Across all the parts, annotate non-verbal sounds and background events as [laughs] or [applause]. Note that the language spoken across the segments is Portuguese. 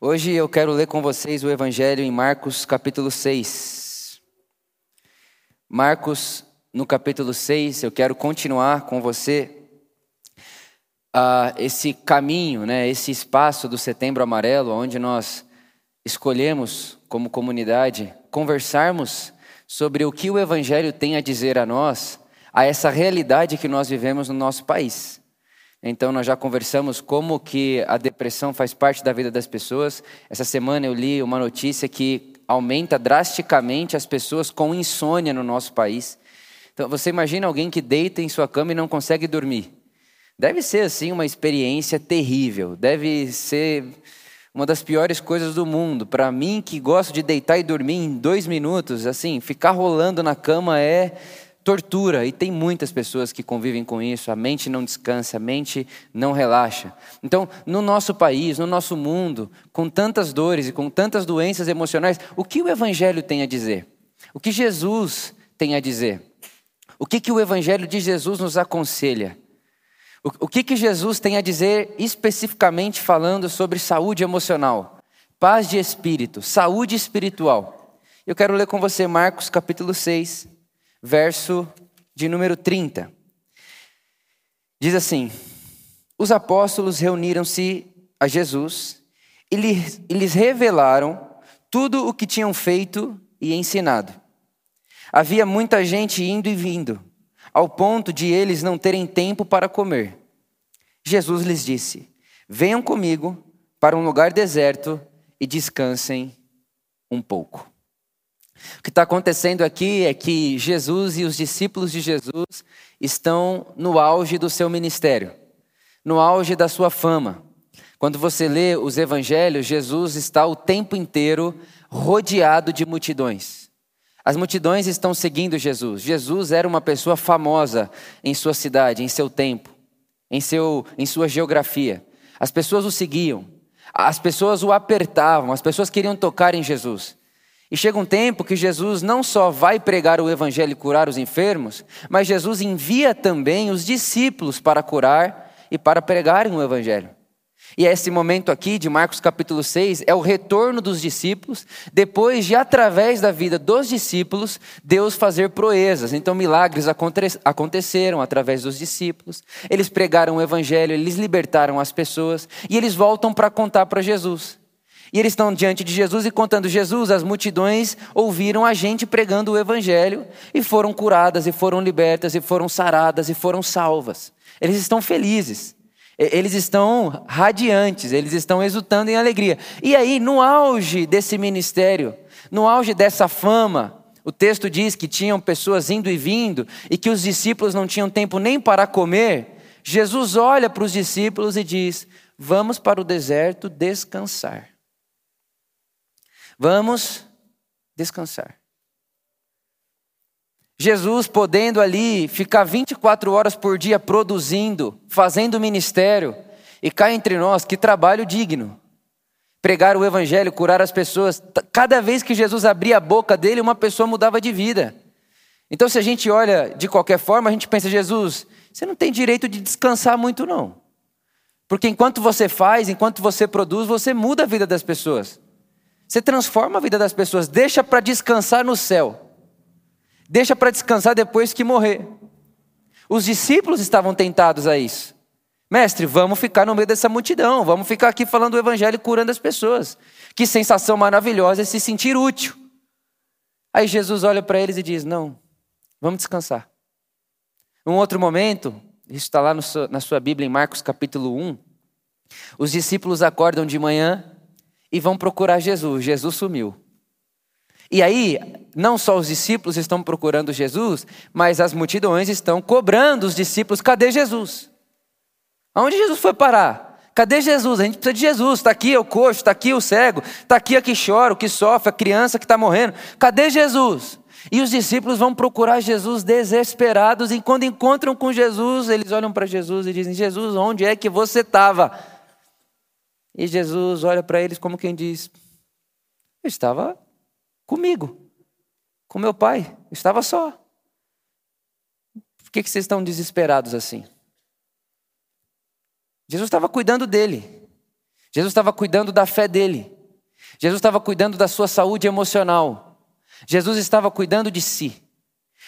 Hoje eu quero ler com vocês o Evangelho em Marcos capítulo 6. Marcos, no capítulo 6, eu quero continuar com você uh, esse caminho, né, esse espaço do Setembro Amarelo, onde nós escolhemos, como comunidade, conversarmos sobre o que o Evangelho tem a dizer a nós, a essa realidade que nós vivemos no nosso país. Então nós já conversamos como que a depressão faz parte da vida das pessoas. Essa semana eu li uma notícia que aumenta drasticamente as pessoas com insônia no nosso país. Então você imagina alguém que deita em sua cama e não consegue dormir. Deve ser assim uma experiência terrível. Deve ser uma das piores coisas do mundo. Para mim que gosto de deitar e dormir em dois minutos, assim, ficar rolando na cama é tortura, e tem muitas pessoas que convivem com isso, a mente não descansa, a mente não relaxa. Então, no nosso país, no nosso mundo, com tantas dores e com tantas doenças emocionais, o que o Evangelho tem a dizer? O que Jesus tem a dizer? O que, que o Evangelho de Jesus nos aconselha? O, que, que Jesus tem a dizer especificamente falando sobre saúde emocional, paz de espírito, saúde espiritual? Eu quero ler com você Marcos capítulo 6, verso de número 30. Diz assim: Os apóstolos reuniram-se a Jesus e lhes revelaram tudo o que tinham feito e ensinado. Havia muita gente indo e vindo, ao ponto de eles não terem tempo para comer. Jesus lhes disse: Venham comigo para um lugar deserto e descansem um pouco. O que está acontecendo aqui é que Jesus e os discípulos de Jesus estão no auge do seu ministério, no auge da sua fama. Quando você lê os evangelhos, Jesus está o tempo inteiro rodeado de multidões. As multidões estão seguindo Jesus. Jesus era uma pessoa famosa em sua cidade, em seu tempo, em, seu, em sua geografia. As pessoas o seguiam, as pessoas o apertavam, as pessoas queriam tocar em Jesus. E chega um tempo que Jesus não só vai pregar o evangelho e curar os enfermos, mas Jesus envia também os discípulos para curar e para pregarem o evangelho. E esse momento aqui de Marcos capítulo 6 é o retorno dos discípulos, depois de, através da vida dos discípulos, Deus fazer proezas. Então, milagres aconteceram através dos discípulos, eles pregaram o evangelho, eles libertaram as pessoas, e eles voltam para contar para Jesus. E eles estão diante de Jesus e contando: Jesus, as multidões ouviram a gente pregando o Evangelho e foram curadas, e foram libertas, e foram saradas, e foram salvas. Eles estão felizes, eles estão radiantes, eles estão exultando em alegria. E aí, no auge desse ministério, no auge dessa fama, o texto diz que tinham pessoas indo e vindo e que os discípulos não tinham tempo nem para comer. Jesus olha para os discípulos e diz: Vamos para o deserto descansar. Vamos descansar. Jesus podendo ali ficar 24 horas por dia produzindo, fazendo ministério, e cá entre nós, que trabalho digno. Pregar o evangelho, curar as pessoas. Cada vez que Jesus abria a boca dele, uma pessoa mudava de vida. Então, se a gente olha de qualquer forma, a gente pensa, Jesus, você não tem direito de descansar muito, não. Porque enquanto você faz, enquanto você produz, você muda a vida das pessoas. Você transforma a vida das pessoas, deixa para descansar no céu. Deixa para descansar depois que morrer. Os discípulos estavam tentados a isso. Mestre, vamos ficar no meio dessa multidão, vamos ficar aqui falando o evangelho curando as pessoas. Que sensação maravilhosa é se sentir útil. Aí Jesus olha para eles e diz: Não, vamos descansar. Um outro momento, isso está lá na sua Bíblia em Marcos capítulo 1. Os discípulos acordam de manhã e vão procurar Jesus. Jesus sumiu. E aí, não só os discípulos estão procurando Jesus, mas as multidões estão cobrando os discípulos: cadê Jesus? Aonde Jesus foi parar? Cadê Jesus? A gente precisa de Jesus. Está aqui o coxo, está aqui o cego, está aqui a que chora, o que sofre, a criança que está morrendo. Cadê Jesus? E os discípulos vão procurar Jesus desesperados, e quando encontram com Jesus, eles olham para Jesus e dizem: Jesus, onde é que você estava? E Jesus olha para eles como quem diz: Eu estava comigo, com meu pai, eu estava só. Por que, que vocês estão desesperados assim? Jesus estava cuidando dele. Jesus estava cuidando da fé dele. Jesus estava cuidando da sua saúde emocional. Jesus estava cuidando de si.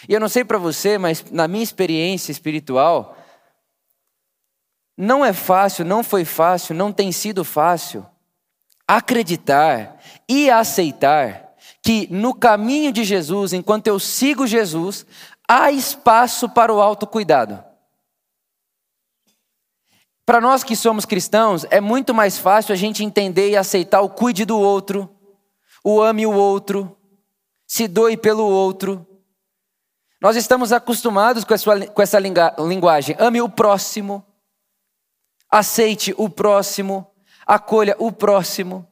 E eu não sei para você, mas na minha experiência espiritual, não é fácil, não foi fácil, não tem sido fácil acreditar e aceitar que no caminho de Jesus, enquanto eu sigo Jesus, há espaço para o autocuidado. Para nós que somos cristãos, é muito mais fácil a gente entender e aceitar o cuide do outro, o ame o outro, se doe pelo outro. Nós estamos acostumados com essa, com essa linguagem. Ame o próximo, aceite o próximo, acolha o próximo.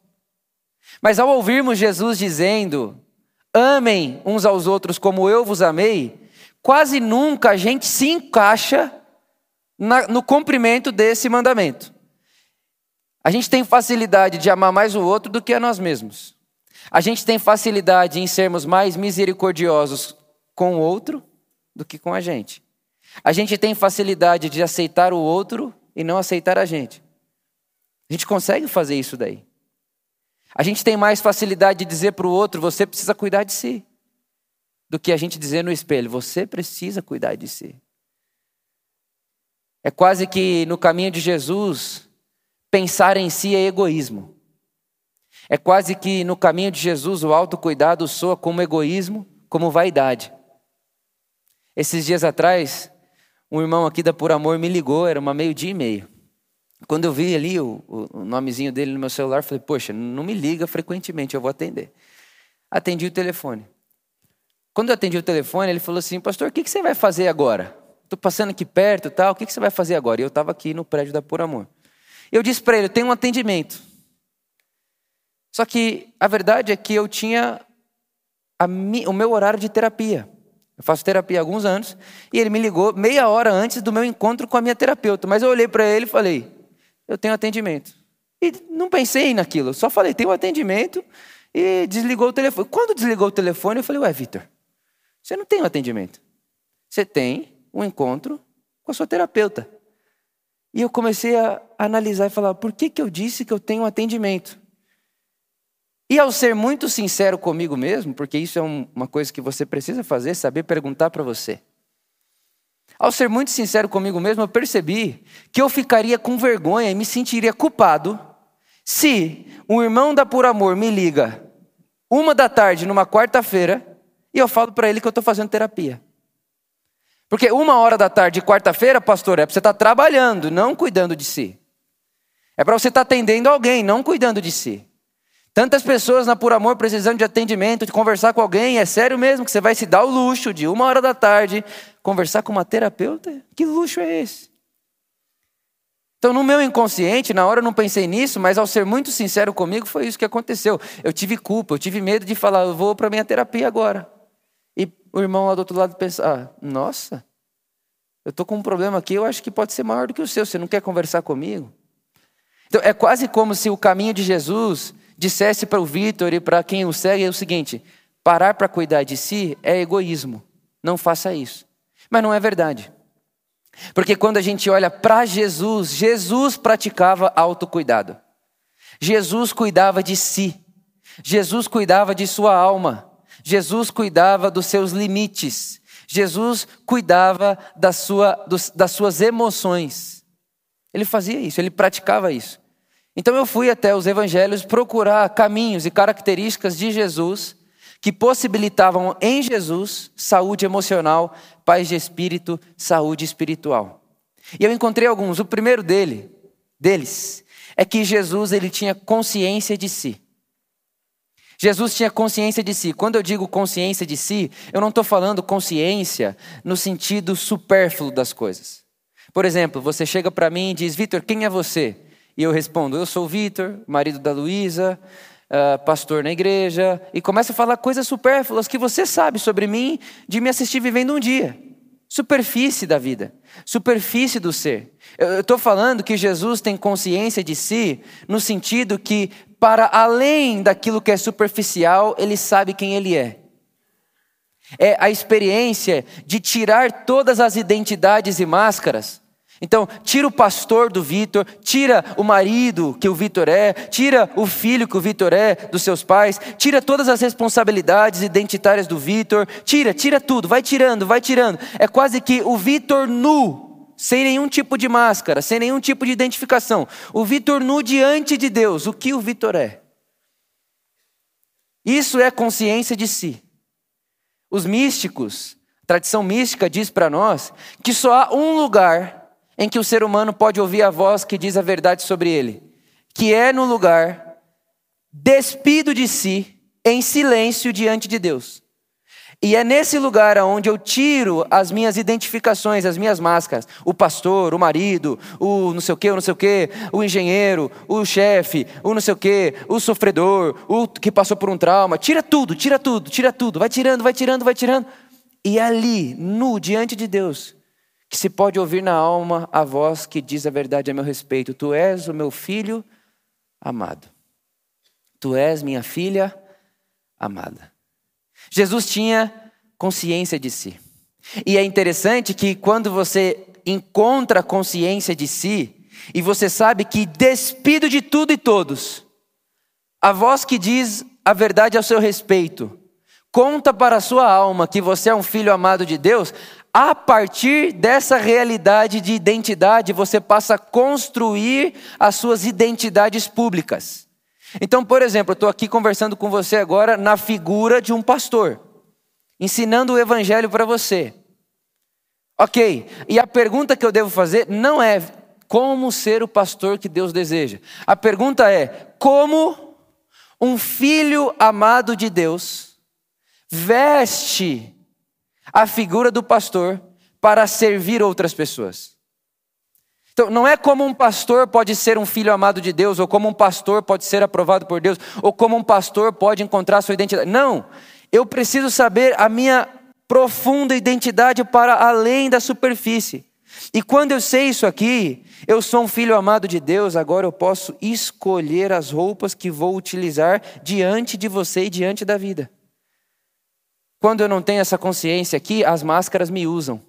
Mas ao ouvirmos Jesus dizendo: amem uns aos outros como eu vos amei, quase nunca a gente se encaixa na, no cumprimento desse mandamento. A gente tem facilidade de amar mais o outro do que a nós mesmos. A gente tem facilidade em sermos mais misericordiosos com o outro do que com a gente. A gente tem facilidade de aceitar o outro e não aceitar a gente. A gente consegue fazer isso daí. A gente tem mais facilidade de dizer para o outro: você precisa cuidar de si, do que a gente dizer no espelho: você precisa cuidar de si. É quase que no caminho de Jesus, pensar em si é egoísmo. É quase que no caminho de Jesus o autocuidado soa como egoísmo, como vaidade. Esses dias atrás, um irmão aqui da Por Amor me ligou, era uma meio-dia e meio. Quando eu vi ali o, o, nomezinho dele no meu celular, falei, poxa, não me liga frequentemente, eu vou atender. Atendi o telefone. Quando eu atendi o telefone, ele falou assim, pastor, o que, que você vai fazer agora? Estou passando aqui perto tal, o que, que você vai fazer agora? E eu estava aqui no prédio da Por Amor. Eu disse para ele, eu tenho um atendimento. Só que a verdade é que eu tinha mi, o meu horário de terapia. Eu faço terapia há alguns anos. E ele me ligou meia hora antes do meu encontro com a minha terapeuta. Mas eu olhei para ele e falei: eu tenho atendimento. E não pensei naquilo, só falei, um atendimento e desligou o telefone. Quando desligou o telefone, eu falei, ué, Vitor, você não tem um atendimento. Você tem um encontro com a sua terapeuta. E eu comecei a analisar e falar, por que, que eu disse que eu tenho um atendimento? E ao ser muito sincero comigo mesmo, porque isso é uma coisa que você precisa fazer, saber perguntar para você. Ao ser muito sincero comigo mesmo, eu percebi que eu ficaria com vergonha e me sentiria culpado se um irmão da Por Amor me liga uma da tarde numa quarta-feira e eu falo para ele que eu estou fazendo terapia. Porque uma hora da tarde, quarta-feira, pastor, é para você estar tá trabalhando, não cuidando de si. É para você estar tá atendendo alguém, não cuidando de si. Tantas pessoas na Por Amor precisando de atendimento, de conversar com alguém, é sério mesmo que você vai se dar o luxo de uma hora da tarde conversar com uma terapeuta? Que luxo é esse? Então, no meu inconsciente, na hora eu não pensei nisso, mas ao ser muito sincero comigo, foi isso que aconteceu. Eu tive culpa, eu tive medo de falar, eu vou para minha terapia agora. E o irmão lá do outro lado pensa, ah, nossa, eu estou com um problema aqui, eu acho que pode ser maior do que o seu, você não quer conversar comigo? Então, é quase como se o caminho de Jesus dissesse para o Vitor e para quem o segue é o seguinte: parar para cuidar de si é egoísmo, não faça isso. Mas não é verdade. Porque quando a gente olha para Jesus, Jesus praticava autocuidado. Jesus cuidava de si. Jesus cuidava de sua alma. Jesus cuidava dos seus limites. Jesus cuidava da sua, dos, das suas emoções. Ele fazia isso, ele praticava isso. Então eu fui até os evangelhos procurar caminhos e características de Jesus que possibilitavam em Jesus saúde emocional, paz de espírito, saúde espiritual. E eu encontrei alguns. O primeiro dele, deles é que Jesus ele tinha consciência de si. Jesus tinha consciência de si. Quando eu digo consciência de si, eu não estou falando consciência no sentido supérfluo das coisas. Por exemplo, você chega para mim e diz: Vitor, quem é você? E eu respondo: Eu sou o Vitor, marido da Luísa, uh, pastor na igreja, e começa a falar coisas supérfluas que você sabe sobre mim de me assistir vivendo um dia. Superfície da vida, superfície do ser. Eu estou falando que Jesus tem consciência de si, no sentido que, para além daquilo que é superficial, ele sabe quem ele é. É a experiência de tirar todas as identidades e máscaras Então, tira o pastor do Vitor, tira o marido que o Vitor é, tira o filho que o Vitor é dos seus pais, tira todas as responsabilidades identitárias do Vitor, tira, tira tudo, vai tirando, vai tirando. É quase que o Vitor nu, sem nenhum tipo de máscara, sem nenhum tipo de identificação. O Vitor nu diante de Deus, o que o Vitor é. Isso é consciência de si. Os místicos, a tradição mística diz para nós que só há um lugar em que o ser humano pode ouvir a voz que diz a verdade sobre ele, que é no lugar despido de si, em silêncio diante de Deus. E é nesse lugar onde eu tiro as minhas identificações, as minhas máscaras. O pastor, o marido, o não sei o que, o não sei o que, o engenheiro, o chefe, o não sei o que, o sofredor, o que passou por um trauma. Tira tudo, tira tudo, tira tudo. Vai tirando, vai tirando, vai tirando. E ali, nu, diante de Deus, que se pode ouvir na alma a voz que diz a verdade a meu respeito: Tu és o meu filho amado. Tu és minha filha amada. Jesus tinha consciência de si. E é interessante que quando você encontra consciência de si, e você sabe que despido de tudo e todos, a voz que diz a verdade ao seu respeito, conta para a sua alma que você é um filho amado de Deus, a partir dessa realidade de identidade, você passa a construir as suas identidades públicas. Então, por exemplo, eu estou aqui conversando com você agora na figura de um pastor, ensinando o evangelho para você. Ok, e a pergunta que eu devo fazer não é como ser o pastor que Deus deseja. A pergunta é: como um filho amado de Deus veste a figura do pastor para servir outras pessoas. Então, não é como um pastor pode ser um filho amado de Deus, ou como um pastor pode ser aprovado por Deus, ou como um pastor pode encontrar sua identidade. Não, eu preciso saber a minha profunda identidade para além da superfície. E quando eu sei isso aqui, eu sou um filho amado de Deus, agora eu posso escolher as roupas que vou utilizar diante de você e diante da vida. Quando eu não tenho essa consciência aqui, as máscaras me usam.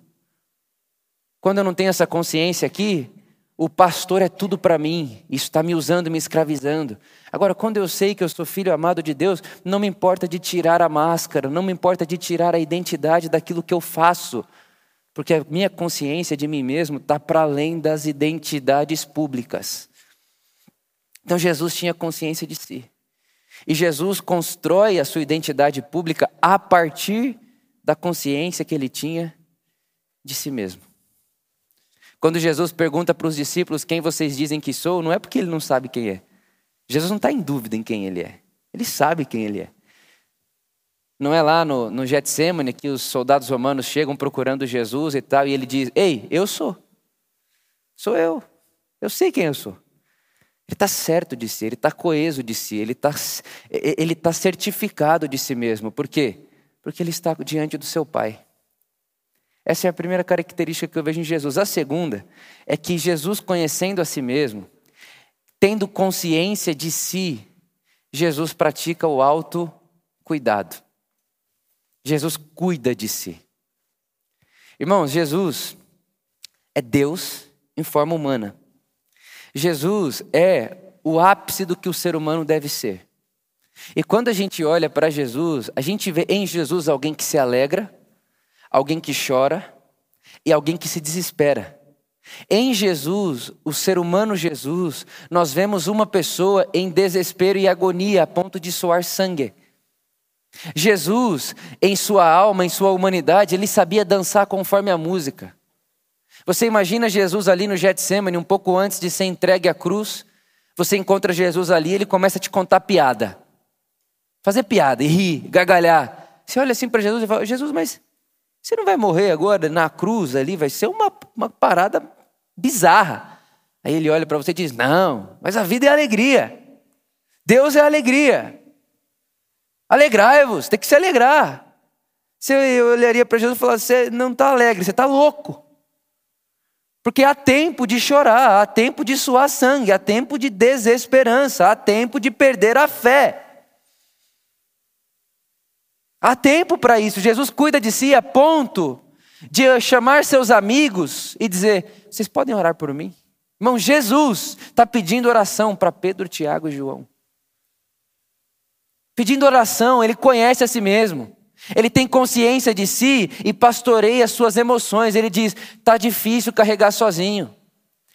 Quando eu não tenho essa consciência aqui, o pastor é tudo para mim, isso está me usando, me escravizando. Agora, quando eu sei que eu sou filho amado de Deus, não me importa de tirar a máscara, não me importa de tirar a identidade daquilo que eu faço, porque a minha consciência de mim mesmo está para além das identidades públicas. Então, Jesus tinha consciência de si. E Jesus constrói a sua identidade pública a partir da consciência que ele tinha de si mesmo. Quando Jesus pergunta para os discípulos quem vocês dizem que sou, não é porque ele não sabe quem é. Jesus não está em dúvida em quem ele é. Ele sabe quem ele é. Não é lá no, no Getsemane que os soldados romanos chegam procurando Jesus e tal, e ele diz: Ei, eu sou. Sou eu. Eu sei quem eu sou. Ele está certo de si, ele está coeso de si, ele está ele tá certificado de si mesmo. Por quê? Porque ele está diante do seu Pai. Essa é a primeira característica que eu vejo em Jesus. A segunda é que Jesus, conhecendo a si mesmo, tendo consciência de si, Jesus pratica o autocuidado. Jesus cuida de si. Irmãos, Jesus é Deus em forma humana. Jesus é o ápice do que o ser humano deve ser. E quando a gente olha para Jesus, a gente vê em Jesus alguém que se alegra, alguém que chora e alguém que se desespera. Em Jesus, o ser humano Jesus, nós vemos uma pessoa em desespero e agonia a ponto de soar sangue. Jesus, em sua alma, em sua humanidade, ele sabia dançar conforme a música. Você imagina Jesus ali no Getsemane, um pouco antes de ser entregue à cruz. Você encontra Jesus ali, ele começa a te contar piada. Fazer piada e rir, gargalhar. Você olha assim para Jesus e fala: Jesus, mas você não vai morrer agora na cruz ali? Vai ser uma, uma parada bizarra. Aí ele olha para você e diz: Não, mas a vida é alegria. Deus é alegria. Alegrai-vos, tem que se alegrar. Você olharia para Jesus e falaria: Você não está alegre, você está louco. Porque há tempo de chorar, há tempo de suar sangue, há tempo de desesperança, há tempo de perder a fé. Há tempo para isso. Jesus cuida de si a ponto de chamar seus amigos e dizer: vocês podem orar por mim? Irmão, Jesus está pedindo oração para Pedro, Tiago e João. Pedindo oração, ele conhece a si mesmo. Ele tem consciência de si e pastoreia as suas emoções. Ele diz: está difícil carregar sozinho.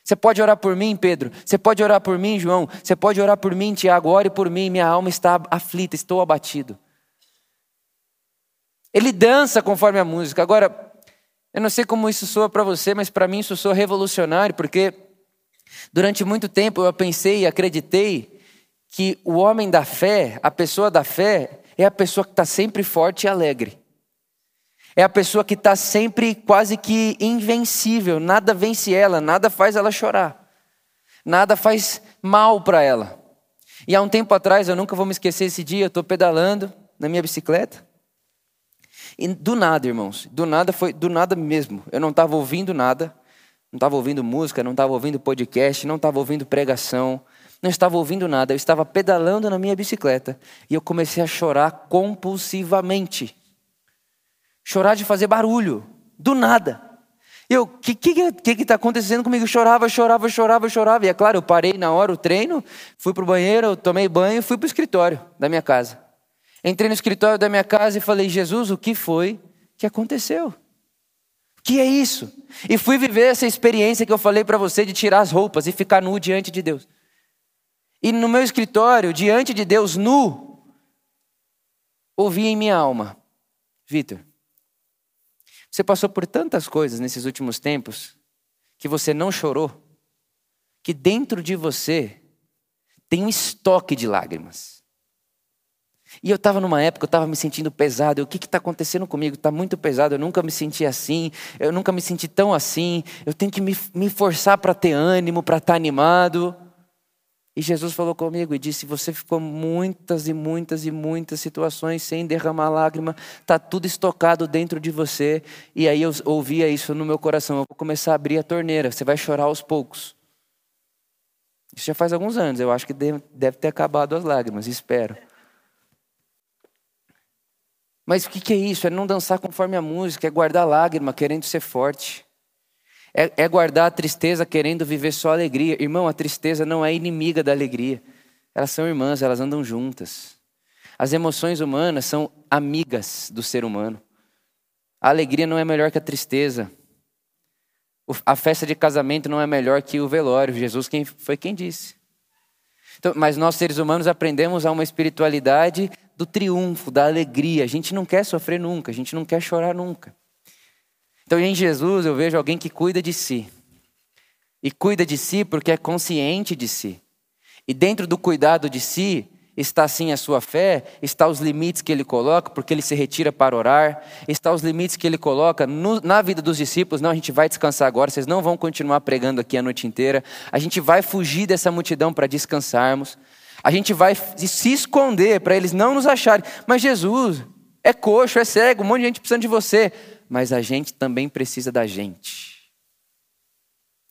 Você pode orar por mim, Pedro. Você pode orar por mim, João. Você pode orar por mim, Tiago. Ore por mim. Minha alma está aflita, estou abatido. Ele dança conforme a música. Agora, eu não sei como isso soa para você, mas para mim isso soa revolucionário, porque durante muito tempo eu pensei e acreditei que o homem da fé, a pessoa da fé, é a pessoa que está sempre forte e alegre. É a pessoa que está sempre quase que invencível, nada vence ela, nada faz ela chorar, nada faz mal para ela. E há um tempo atrás, eu nunca vou me esquecer esse dia, eu estou pedalando na minha bicicleta, e do nada, irmãos, do nada foi, do nada mesmo, eu não estava ouvindo nada, não estava ouvindo música, não estava ouvindo podcast, não estava ouvindo pregação, não estava ouvindo nada, eu estava pedalando na minha bicicleta e eu comecei a chorar compulsivamente. Chorar de fazer barulho, do nada. Eu, o que que que está acontecendo comigo? Eu chorava, chorava, chorava, chorava. E é claro, eu parei na hora o treino, fui para o banheiro, tomei banho e fui para o escritório da minha casa. Entrei no escritório da minha casa e falei, Jesus, o que foi que aconteceu? O que é isso? E fui viver essa experiência que eu falei para você de tirar as roupas e ficar nu diante de Deus. E no meu escritório, diante de Deus nu, ouvi em minha alma, Vitor, você passou por tantas coisas nesses últimos tempos que você não chorou, que dentro de você tem um estoque de lágrimas. E eu estava numa época, eu estava me sentindo pesado. o que está acontecendo comigo? Está muito pesado. Eu nunca me senti assim. Eu nunca me senti tão assim. Eu tenho que me, me forçar para ter ânimo, para estar tá animado. E Jesus falou comigo e disse: Você ficou muitas e muitas e muitas situações sem derramar lágrima, está tudo estocado dentro de você. E aí eu ouvia isso no meu coração: Eu vou começar a abrir a torneira, você vai chorar aos poucos. Isso já faz alguns anos, eu acho que deve ter acabado as lágrimas, espero. Mas o que é isso? É não dançar conforme a música, é guardar lágrima, querendo ser forte. É, é guardar a tristeza querendo viver só alegria. Irmão, a tristeza não é inimiga da alegria. Elas são irmãs, elas andam juntas. As emoções humanas são amigas do ser humano. A alegria não é melhor que a tristeza. A festa de casamento não é melhor que o velório. Jesus quem, foi quem disse. Então, mas nós, seres humanos, aprendemos a uma espiritualidade do triunfo, da alegria. A gente não quer sofrer nunca, a gente não quer chorar nunca. Então, em Jesus, eu vejo alguém que cuida de si. E cuida de si porque é consciente de si. E dentro do cuidado de si, está sim a sua fé, está os limites que ele coloca, porque ele se retira para orar, está os limites que ele coloca no, na vida dos discípulos. Não, a gente vai descansar agora, vocês não vão continuar pregando aqui a noite inteira. A gente vai fugir dessa multidão para descansarmos. A gente vai se esconder para eles não nos acharem. Mas Jesus é coxo, é cego, um monte de gente precisando de você mas a gente também precisa da gente.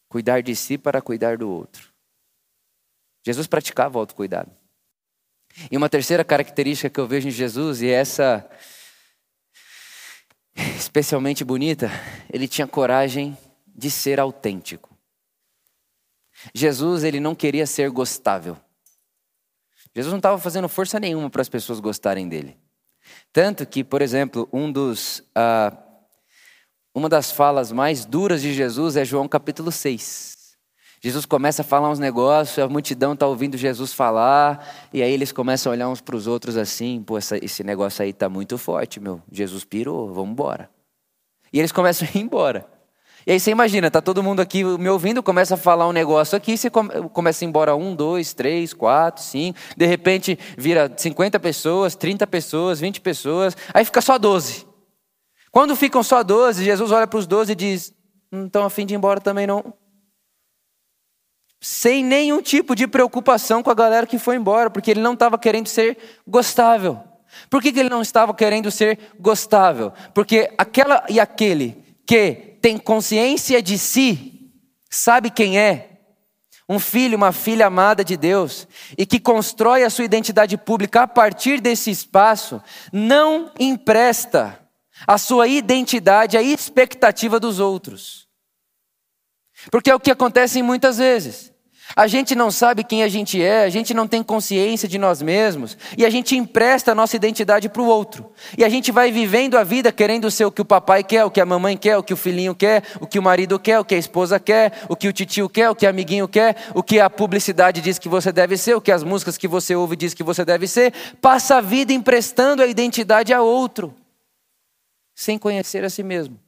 Cuidar de si para cuidar do outro. Jesus praticava o autocuidado. E uma terceira característica que eu vejo em Jesus, e essa especialmente bonita, ele tinha coragem de ser autêntico. Jesus, ele não queria ser gostável. Jesus não estava fazendo força nenhuma para as pessoas gostarem dele. Tanto que, por exemplo, um dos uh, uma das falas mais duras de Jesus é João capítulo 6. Jesus começa a falar uns negócios, a multidão está ouvindo Jesus falar, e aí eles começam a olhar uns para os outros assim: pô, esse negócio aí está muito forte, meu. Jesus pirou, vamos embora. E eles começam a ir embora. E aí você imagina, tá todo mundo aqui me ouvindo, começa a falar um negócio aqui, você começa a ir embora um, dois, três, quatro, cinco, de repente vira 50 pessoas, 30 pessoas, 20 pessoas, aí fica só 12. Quando ficam só doze, Jesus olha para os doze e diz: Não estão a fim de ir embora também não. Sem nenhum tipo de preocupação com a galera que foi embora, porque ele não estava querendo ser gostável. Por que, que ele não estava querendo ser gostável? Porque aquela e aquele que tem consciência de si, sabe quem é, um filho, uma filha amada de Deus, e que constrói a sua identidade pública a partir desse espaço, não empresta a sua identidade, a expectativa dos outros. Porque é o que acontece muitas vezes. A gente não sabe quem a gente é, a gente não tem consciência de nós mesmos, e a gente empresta a nossa identidade para o outro. E a gente vai vivendo a vida querendo ser o que o papai quer, o que a mamãe quer, o que o filhinho quer, o que o marido quer, o que a esposa quer, o que o titio quer, o que o amiguinho quer, o que a publicidade diz que você deve ser, o que as músicas que você ouve diz que você deve ser. Passa a vida emprestando a identidade a outro, sem conhecer a si mesmo.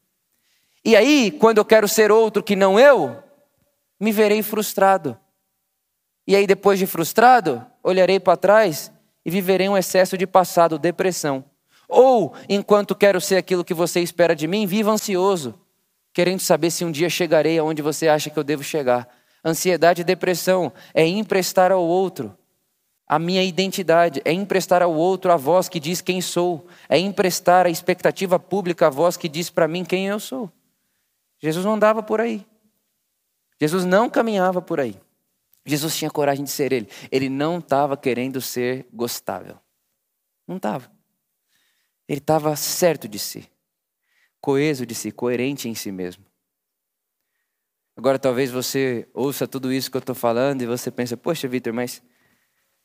E aí, quando eu quero ser outro que não eu, me verei frustrado e aí, depois de frustrado, olharei para trás e viverei um excesso de passado, depressão. Ou, enquanto quero ser aquilo que você espera de mim, viva ansioso, querendo saber se um dia chegarei aonde você acha que eu devo chegar. Ansiedade e depressão é emprestar ao outro a minha identidade, é emprestar ao outro a voz que diz quem sou, é emprestar a expectativa pública a voz que diz para mim quem eu sou. Jesus não andava por aí. Jesus não caminhava por aí. Jesus tinha coragem de ser ele. Ele não estava querendo ser gostável. Não estava. Ele estava certo de si, coeso de si, coerente em si mesmo. Agora, talvez você ouça tudo isso que eu estou falando e você pensa, poxa, Vitor, mas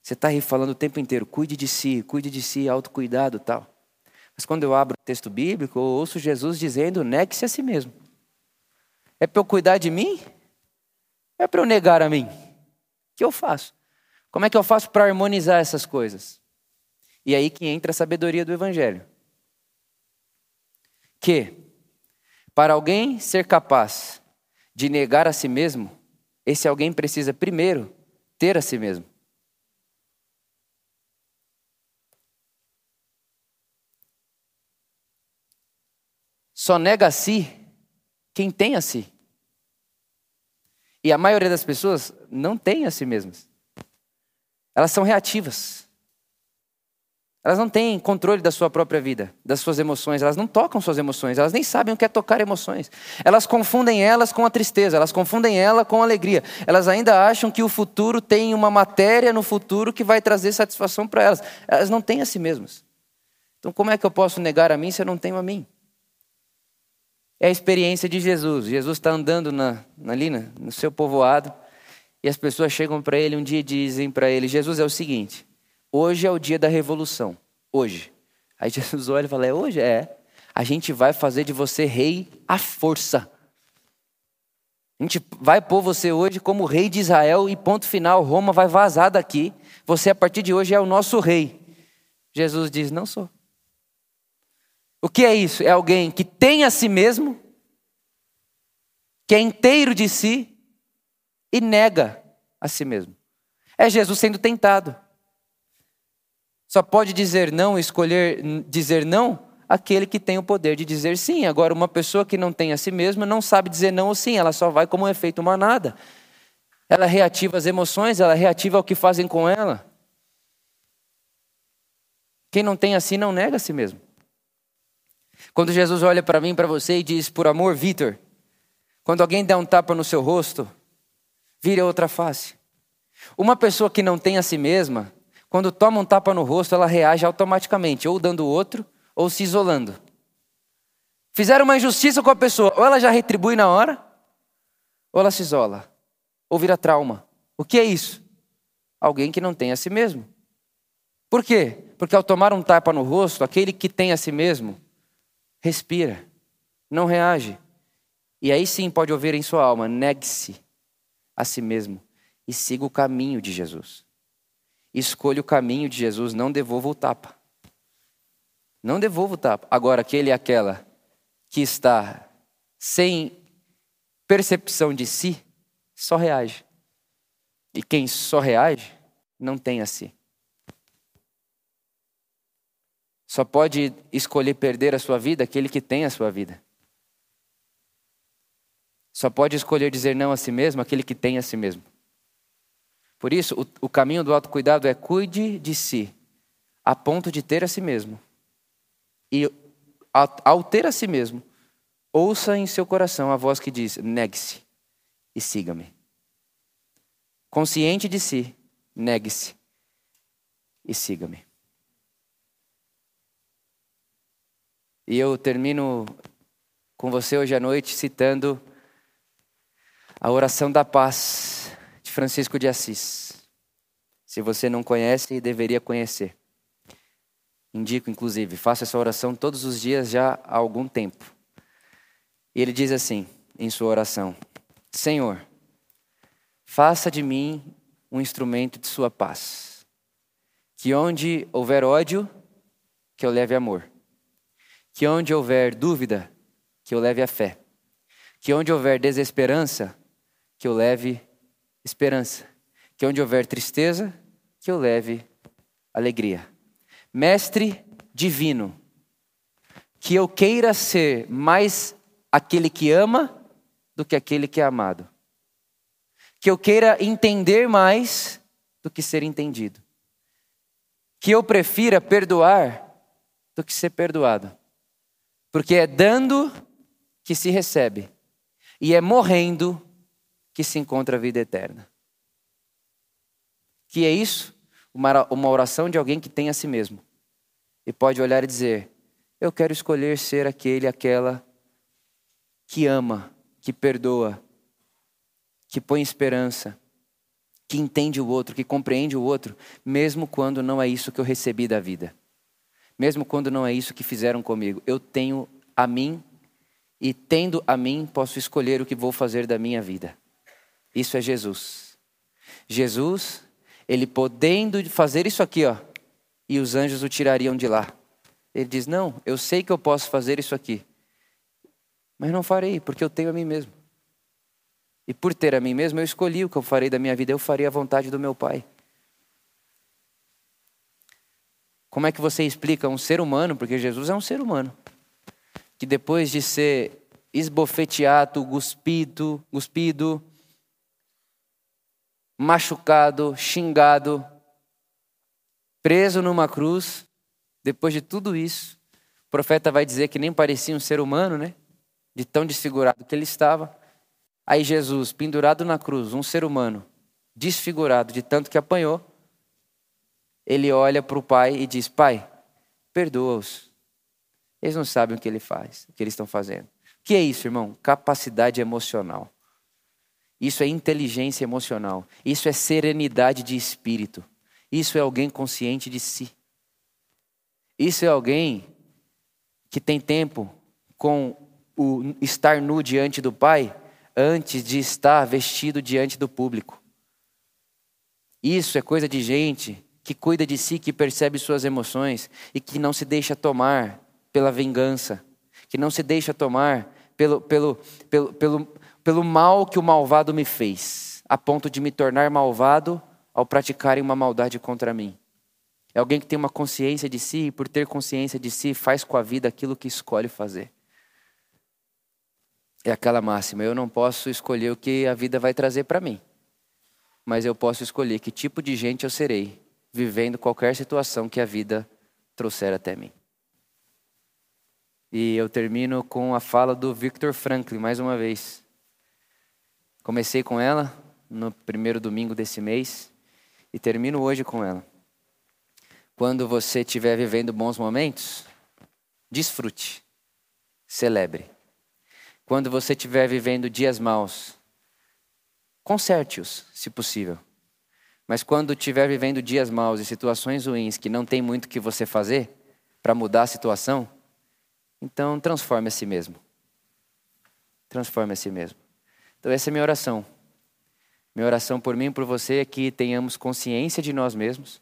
você está aí falando o tempo inteiro, cuide de si, cuide de si, autocuidado tal. Mas quando eu abro o texto bíblico, eu ouço Jesus dizendo, negue-se a si mesmo. É para eu cuidar de mim? É para eu negar a mim? que eu faço? Como é que eu faço para harmonizar essas coisas? E aí que entra a sabedoria do Evangelho. Que, para alguém ser capaz de negar a si mesmo, esse alguém precisa primeiro ter a si mesmo. Só nega a si quem tem a si. E a maioria das pessoas não tem a si mesmas. Elas são reativas. Elas não têm controle da sua própria vida, das suas emoções, elas não tocam suas emoções, elas nem sabem o que é tocar emoções. Elas confundem elas com a tristeza, elas confundem ela com a alegria. Elas ainda acham que o futuro tem uma matéria no futuro que vai trazer satisfação para elas. Elas não têm a si mesmas. Então, como é que eu posso negar a mim se eu não tenho a mim? É a experiência de Jesus. Jesus está andando na, ali no seu povoado e as pessoas chegam para ele um dia e dizem para ele: Jesus é o seguinte, hoje é o dia da revolução. Hoje. Aí [laughs] Jesus olha e fala: É hoje? É. A gente vai fazer de você rei à força. A gente vai pôr você hoje como rei de Israel e ponto final. Roma vai vazar daqui. Você, a partir de hoje, é o nosso rei. Jesus diz: Não sou. O que é isso? É alguém que tem a si mesmo, que é inteiro de si e nega a si mesmo. É Jesus sendo tentado. Só pode dizer não, escolher dizer não, aquele que tem o poder de dizer sim. Agora, uma pessoa que não tem a si mesma não sabe dizer não ou sim, ela só vai como um efeito manada. Ela reativa as emoções, ela reativa o que fazem com ela. Quem não tem assim não nega a si mesmo. Quando Jesus olha para mim, para você e diz, por amor, Vitor, quando alguém der um tapa no seu rosto, vire outra face. Uma pessoa que não tem a si mesma, quando toma um tapa no rosto, ela reage automaticamente, ou dando outro, ou se isolando. Fizeram uma injustiça com a pessoa, ou ela já retribui na hora, ou ela se isola, ou vira trauma. O que é isso? Alguém que não tem a si mesmo. Por quê? Porque ao tomar um tapa no rosto, aquele que tem a si mesmo, respira, não reage. E aí sim pode ouvir em sua alma: negue-se a si mesmo e siga o caminho de Jesus. Escolha o caminho de Jesus, não devolva o tapa. Não devolva o tapa. Agora, aquele e aquela que está sem percepção de si, só reage. E quem só reage, não tem a si. Só pode escolher perder a sua vida aquele que tem a sua vida. Só pode escolher dizer não a si mesmo aquele que tem a si mesmo. Por isso, o, o caminho do autocuidado é cuide de si, a ponto de ter a si mesmo. E ao, ter a si mesmo, ouça em seu coração a voz que diz: negue-se e siga-me. Consciente de si, negue-se e siga-me. E eu termino com você hoje à noite citando a oração da paz de Francisco de Assis. Se você não conhece, deveria conhecer. Indico, inclusive, faça essa oração todos os dias já há algum tempo. E ele diz assim, em sua oração: Senhor, faça de mim um instrumento de Sua paz. Que onde houver ódio, que eu leve amor. Que onde houver dúvida, que eu leve a fé. Que onde houver desesperança, que eu leve esperança. Que onde houver tristeza, que eu leve alegria. Mestre divino, que eu queira ser mais aquele que ama do que aquele que é amado. Que eu queira entender mais do que ser entendido. Que eu prefira perdoar do que ser perdoado. Porque é dando que se recebe, e é morrendo que se encontra a vida eterna. Que é isso? Uma oração de alguém que tem a si mesmo. E pode olhar e dizer: Eu quero escolher ser aquele, aquela que ama, que perdoa, que põe esperança, que entende o outro, que compreende o outro, mesmo quando não é isso que eu recebi da vida. Mesmo quando não é isso que fizeram comigo. Eu tenho a mim e tendo a mim posso escolher o que vou fazer da minha vida. Isso é Jesus. Jesus, ele podendo fazer isso aqui, ó, e os anjos o tirariam de lá. Ele diz: "Não, eu sei que eu posso fazer isso aqui. Mas não farei, porque eu tenho a mim mesmo. E por ter a mim mesmo, eu escolhi o que eu farei da minha vida, eu farei a vontade do meu Pai. Como é que você explica um ser humano, porque Jesus é um ser humano, que depois de ser esbofeteado, cuspido, cuspido, machucado, xingado, preso numa cruz, depois de tudo isso, o profeta vai dizer que nem parecia um ser humano, né? de tão desfigurado que ele estava. Aí Jesus, pendurado na cruz, um ser humano, desfigurado de tanto que apanhou, ele olha para o pai e diz: Pai, perdoa-os. Eles não sabem o que ele faz, o que eles estão fazendo. O que é isso, irmão? Capacidade emocional. Isso é inteligência emocional. Isso é serenidade de espírito. Isso é alguém consciente de si. Isso é alguém que tem tempo com o estar nu diante do Pai antes de estar vestido diante do público. Isso é coisa de gente que cuida de si, que percebe suas emoções e que não se deixa tomar pela vingança, que não se deixa tomar pelo, pelo, pelo, pelo, pelo mal que o malvado me fez, a ponto de me tornar malvado ao praticarem uma maldade contra mim. É alguém que tem uma consciência de si e, por ter consciência de si, faz com a vida aquilo que escolhe fazer é aquela máxima: eu não posso escolher o que a vida vai trazer para mim, mas eu posso escolher que tipo de gente eu serei, vivendo qualquer situação que a vida trouxer até mim. E eu termino com a fala do Victor Franklin, mais uma vez. Comecei com ela no primeiro domingo desse mês e termino hoje com ela. Quando você estiver vivendo bons momentos, desfrute, celebre. Quando você estiver vivendo dias maus, conserte-os, se possível. Mas quando estiver vivendo dias maus e situações ruins que não tem muito que você fazer para mudar a situação, então transforme a si mesmo. Transforme a si mesmo. Então essa é minha oração. Minha oração por mim e por você é que tenhamos consciência de nós mesmos,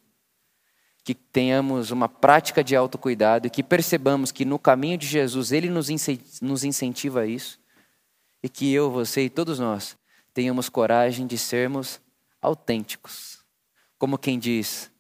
que tenhamos uma prática de autocuidado e que percebamos que no caminho de Jesus Ele nos incentiva a isso e que eu, você e todos nós tenhamos coragem de sermos autênticos. Como quem diz,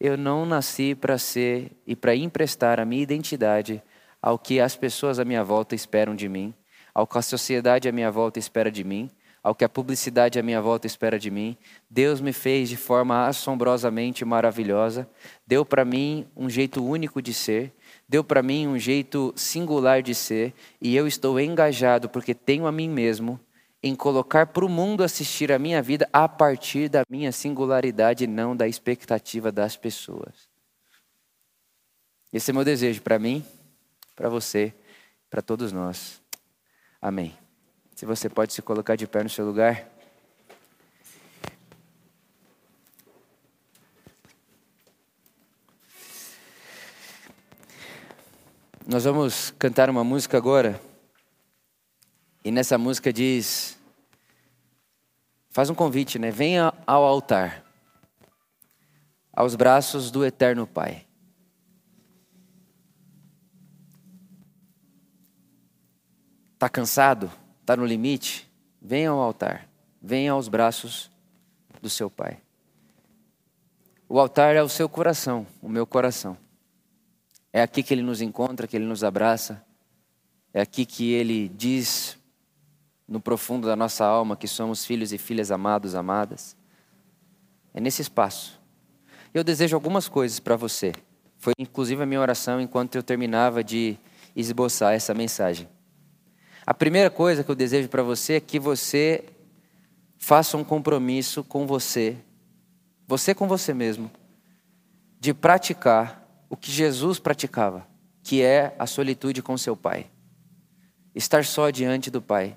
eu não nasci para ser e para emprestar a minha identidade ao que as pessoas à minha volta esperam de mim, ao que a sociedade à minha volta espera de mim, ao que a publicidade à minha volta espera de mim. Deus me fez de forma assombrosamente maravilhosa, deu para mim um jeito único de ser, deu para mim um jeito singular de ser, e eu estou engajado porque tenho a mim mesmo em colocar para o mundo assistir a minha vida a partir da minha singularidade e não da expectativa das pessoas. Esse é meu desejo para mim, para você, para todos nós. Amém. Se você pode se colocar de pé no seu lugar. Nós vamos cantar uma música agora. E nessa música diz: faz um convite, né? Venha ao altar, aos braços do Eterno Pai. Está cansado? Está no limite? Venha ao altar, venha aos braços do seu Pai. O altar é o seu coração, o meu coração. É aqui que ele nos encontra, que ele nos abraça. É aqui que ele diz no profundo da nossa alma que somos filhos e filhas amados, amadas. É nesse espaço. Eu desejo algumas coisas para você. Foi inclusive a minha oração enquanto eu terminava de esboçar essa mensagem. A primeira coisa que eu desejo para você é que você faça um compromisso com você, você com você mesmo, de praticar o que Jesus praticava, que é a solitude com seu Pai. Estar só diante do Pai.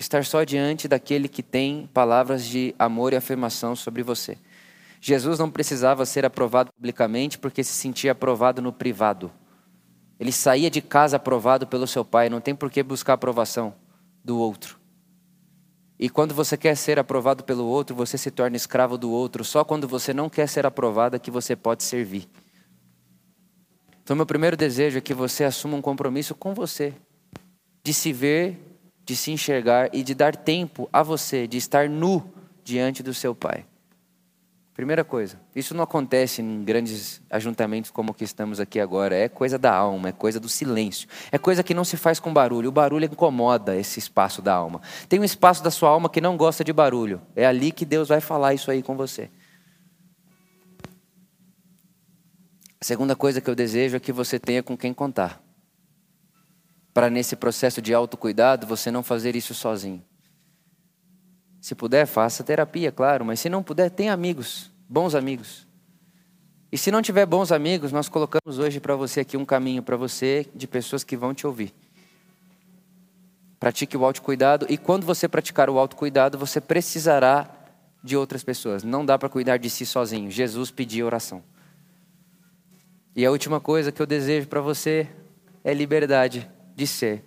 Estar só diante daquele que tem palavras de amor e afirmação sobre você. Jesus não precisava ser aprovado publicamente porque se sentia aprovado no privado. Ele saía de casa aprovado pelo seu pai, não tem por que buscar aprovação do outro. E quando você quer ser aprovado pelo outro, você se torna escravo do outro. Só quando você não quer ser aprovado é que você pode servir. Então, meu primeiro desejo é que você assuma um compromisso com você, de se ver, de se enxergar e de dar tempo a você, de estar nu diante do seu Pai. Primeira coisa, isso não acontece em grandes ajuntamentos como o que estamos aqui agora. É coisa da alma, é coisa do silêncio. É coisa que não se faz com barulho. O barulho incomoda esse espaço da alma. Tem um espaço da sua alma que não gosta de barulho. É ali que Deus vai falar isso aí com você. A segunda coisa que eu desejo é que você tenha com quem contar. Para nesse processo de autocuidado você não fazer isso sozinho. Se puder, faça terapia, claro, mas se não puder, tenha amigos, bons amigos. E se não tiver bons amigos, nós colocamos hoje para você aqui um caminho para você de pessoas que vão te ouvir. Pratique o autocuidado e quando você praticar o autocuidado, você precisará de outras pessoas. Não dá para cuidar de si sozinho. Jesus pediu oração. E a última coisa que eu desejo para você é liberdade de ser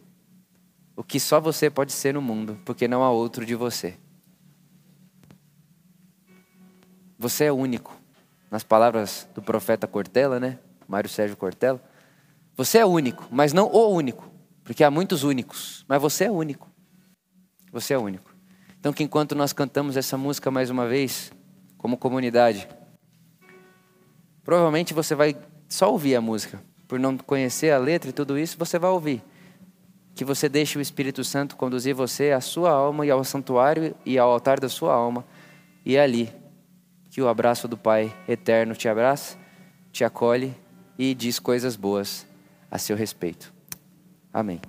o que só você pode ser no mundo, porque não há outro de você. Você é único. Nas palavras do profeta Cortella, né? Mário Sérgio Cortella. Você é único, mas não o único, porque há muitos únicos, mas você é único. Você é único. Então, que enquanto nós cantamos essa música mais uma vez, como comunidade, provavelmente você vai só ouvir a música, por não conhecer a letra e tudo isso, você vai ouvir. Que você deixe o Espírito Santo conduzir você à sua alma e ao santuário e ao altar da sua alma. E é ali que o abraço do Pai eterno te abraça, te acolhe e diz coisas boas a seu respeito. Amém.